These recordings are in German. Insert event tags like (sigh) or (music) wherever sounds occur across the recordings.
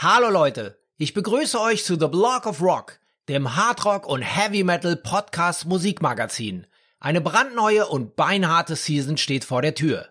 Hallo Leute, ich begrüße euch zu The Block of Rock, dem Hardrock und Heavy Metal Podcast Musikmagazin. Eine brandneue und beinharte Season steht vor der Tür.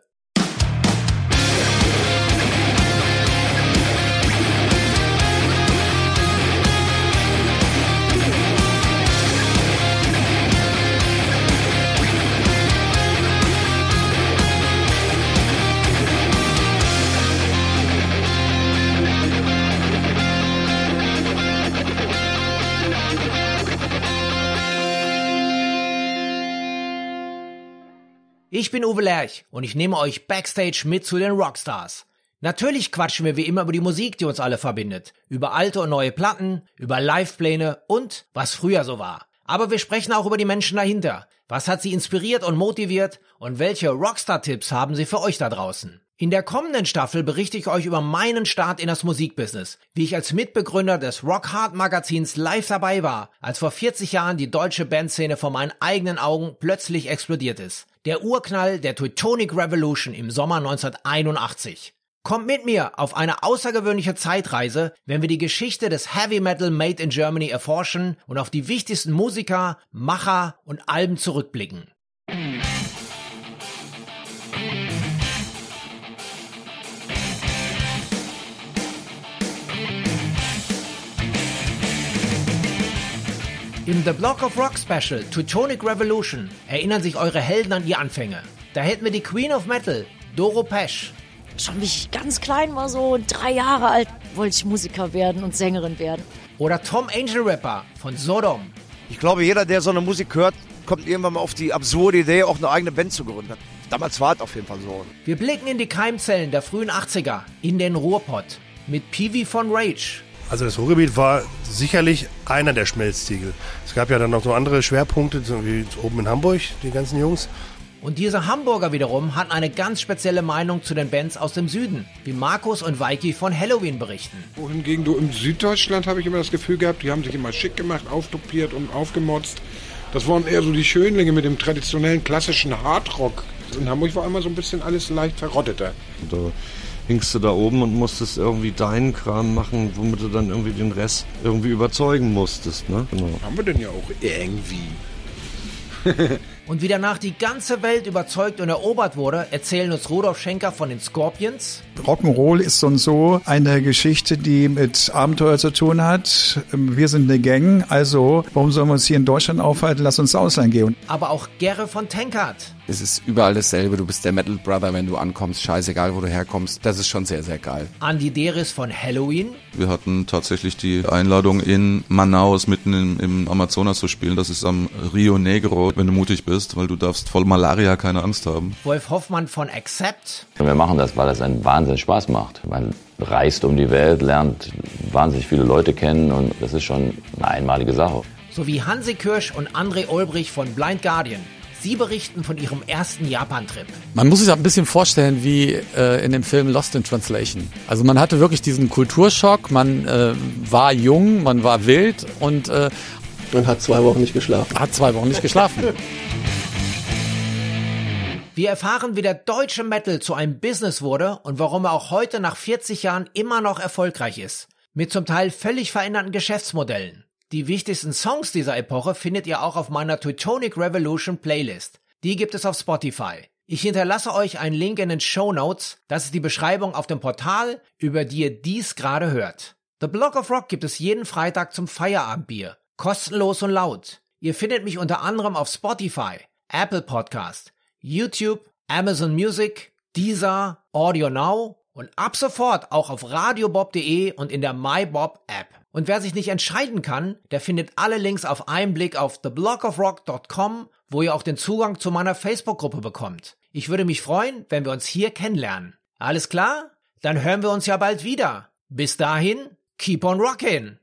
Ich bin Uwe Lerch und ich nehme euch backstage mit zu den Rockstars. Natürlich quatschen wir wie immer über die Musik, die uns alle verbindet, über alte und neue Platten, über Livepläne und was früher so war. Aber wir sprechen auch über die Menschen dahinter. Was hat sie inspiriert und motiviert und welche Rockstar-Tipps haben sie für euch da draußen? In der kommenden Staffel berichte ich euch über meinen Start in das Musikbusiness, wie ich als Mitbegründer des Rock Hard Magazins live dabei war, als vor 40 Jahren die deutsche Bandszene vor meinen eigenen Augen plötzlich explodiert ist. Der Urknall der Teutonic Revolution im Sommer 1981. Kommt mit mir auf eine außergewöhnliche Zeitreise, wenn wir die Geschichte des Heavy Metal Made in Germany erforschen und auf die wichtigsten Musiker, Macher und Alben zurückblicken. Im The Block of Rock Special Teutonic Revolution erinnern sich eure Helden an die Anfänge. Da hätten wir die Queen of Metal, Doro Pesch. Schon wie ich ganz klein war, so drei Jahre alt, wollte ich Musiker werden und Sängerin werden. Oder Tom Angel Rapper von Sodom. Ich glaube, jeder, der so eine Musik hört, kommt irgendwann mal auf die absurde Idee, auch eine eigene Band zu gründen. Damals war es auf jeden Fall so. Wir blicken in die Keimzellen der frühen 80er, in den Ruhrpott, mit Peewee von Rage, also das Ruhrgebiet war sicherlich einer der Schmelztiegel. Es gab ja dann noch so andere Schwerpunkte, so wie oben in Hamburg, die ganzen Jungs. Und diese Hamburger wiederum hatten eine ganz spezielle Meinung zu den Bands aus dem Süden, wie Markus und Weiki von Halloween berichten. Wohingegen du im Süddeutschland habe ich immer das Gefühl gehabt, die haben sich immer schick gemacht, auftopiert und aufgemotzt. Das waren eher so die Schönlinge mit dem traditionellen klassischen Hardrock. In Hamburg war immer so ein bisschen alles leicht verrotteter. Da hingst du da oben und musstest irgendwie deinen Kram machen, womit du dann irgendwie den Rest irgendwie überzeugen musstest. Ne? Genau. Haben wir denn ja auch irgendwie. (laughs) und wie danach die ganze Welt überzeugt und erobert wurde, erzählen uns Rudolf Schenker von den Scorpions. Rock'n'Roll ist so und so eine Geschichte, die mit Abenteuer zu tun hat. Wir sind eine Gang, also warum sollen wir uns hier in Deutschland aufhalten? Lass uns Ausland gehen. Aber auch Gerre von Tankard. Es ist überall dasselbe. Du bist der Metal Brother, wenn du ankommst. Scheißegal, wo du herkommst. Das ist schon sehr, sehr geil. Andy Deris von Halloween. Wir hatten tatsächlich die Einladung in Manaus mitten im, im Amazonas zu spielen. Das ist am Rio Negro, wenn du mutig bist, weil du darfst voll Malaria keine Angst haben. Wolf Hoffmann von Accept. Wir machen das, weil das einen Wahnsinn Spaß macht. Man reist um die Welt, lernt wahnsinnig viele Leute kennen und das ist schon eine einmalige Sache. Sowie Hansi Kirsch und André Olbrich von Blind Guardian. Sie berichten von ihrem ersten Japan-Trip. Man muss sich ein bisschen vorstellen wie äh, in dem Film Lost in Translation. Also man hatte wirklich diesen Kulturschock, man äh, war jung, man war wild und äh, und hat zwei Wochen nicht geschlafen. Hat zwei Wochen nicht geschlafen. (laughs) Wir erfahren, wie der deutsche Metal zu einem Business wurde und warum er auch heute nach 40 Jahren immer noch erfolgreich ist. Mit zum Teil völlig veränderten Geschäftsmodellen. Die wichtigsten Songs dieser Epoche findet ihr auch auf meiner Teutonic Revolution Playlist. Die gibt es auf Spotify. Ich hinterlasse euch einen Link in den Show Notes. Das ist die Beschreibung auf dem Portal, über die ihr dies gerade hört. The Block of Rock gibt es jeden Freitag zum Feierabendbier. Kostenlos und laut. Ihr findet mich unter anderem auf Spotify, Apple Podcast, YouTube, Amazon Music, Deezer, Audio Now und ab sofort auch auf radiobob.de und in der MyBob App. Und wer sich nicht entscheiden kann, der findet alle Links auf einen Blick auf theblockofrock.com, wo ihr auch den Zugang zu meiner Facebook-Gruppe bekommt. Ich würde mich freuen, wenn wir uns hier kennenlernen. Alles klar? Dann hören wir uns ja bald wieder. Bis dahin, keep on rockin'!